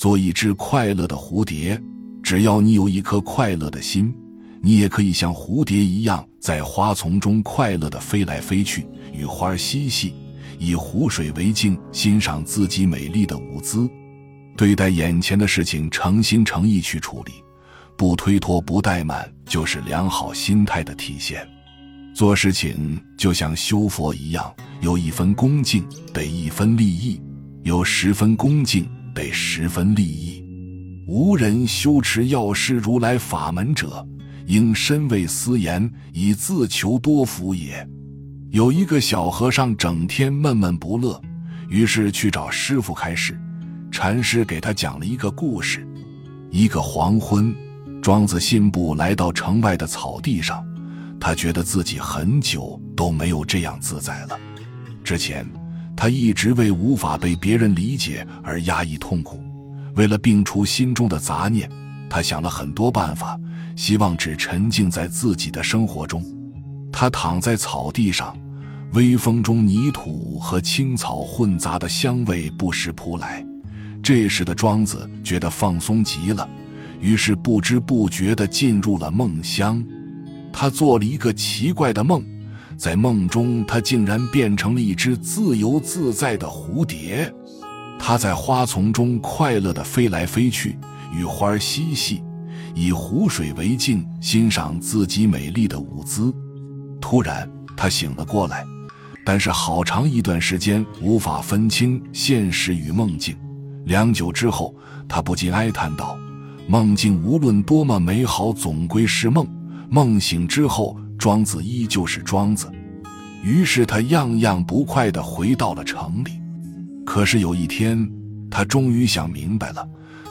做一只快乐的蝴蝶。只要你有一颗快乐的心，你也可以像蝴蝶一样，在花丛中快乐地飞来飞去，与花嬉戏，以湖水为镜，欣赏自己美丽的舞姿。对待眼前的事情，诚心诚意去处理，不推脱，不怠慢，就是良好心态的体现。做事情就像修佛一样，有一分恭敬得一分利益，有十分恭敬得十分利益。无人修持药师如来法门者，应身为私言，以自求多福也。有一个小和尚整天闷闷不乐，于是去找师傅开示。禅师给他讲了一个故事：一个黄昏，庄子信步来到城外的草地上。他觉得自己很久都没有这样自在了。之前，他一直为无法被别人理解而压抑痛苦。为了摒除心中的杂念，他想了很多办法，希望只沉浸在自己的生活中。他躺在草地上，微风中泥土和青草混杂的香味不时扑来。这时的庄子觉得放松极了，于是不知不觉地进入了梦乡。他做了一个奇怪的梦，在梦中，他竟然变成了一只自由自在的蝴蝶。他在花丛中快乐地飞来飞去，与花儿嬉戏，以湖水为镜，欣赏自己美丽的舞姿。突然，他醒了过来，但是好长一段时间无法分清现实与梦境。良久之后，他不禁哀叹道：“梦境无论多么美好，总归是梦。”梦醒之后，庄子依旧是庄子，于是他样样不快地回到了城里。可是有一天，他终于想明白了，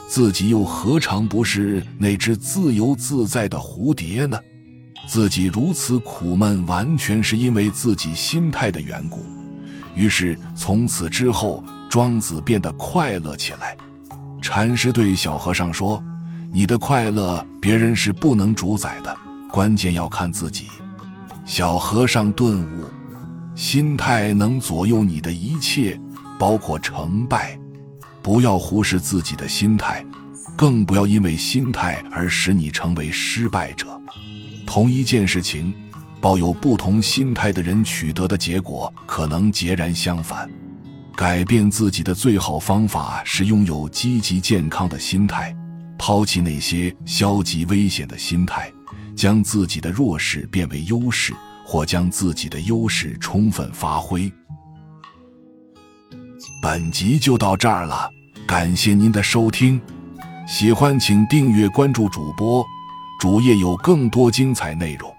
自己又何尝不是那只自由自在的蝴蝶呢？自己如此苦闷，完全是因为自己心态的缘故。于是从此之后，庄子变得快乐起来。禅师对小和尚说：“你的快乐，别人是不能主宰的。”关键要看自己。小和尚顿悟，心态能左右你的一切，包括成败。不要忽视自己的心态，更不要因为心态而使你成为失败者。同一件事情，抱有不同心态的人取得的结果可能截然相反。改变自己的最好方法是拥有积极健康的心态，抛弃那些消极危险的心态。将自己的弱势变为优势，或将自己的优势充分发挥。本集就到这儿了，感谢您的收听，喜欢请订阅关注主播，主页有更多精彩内容。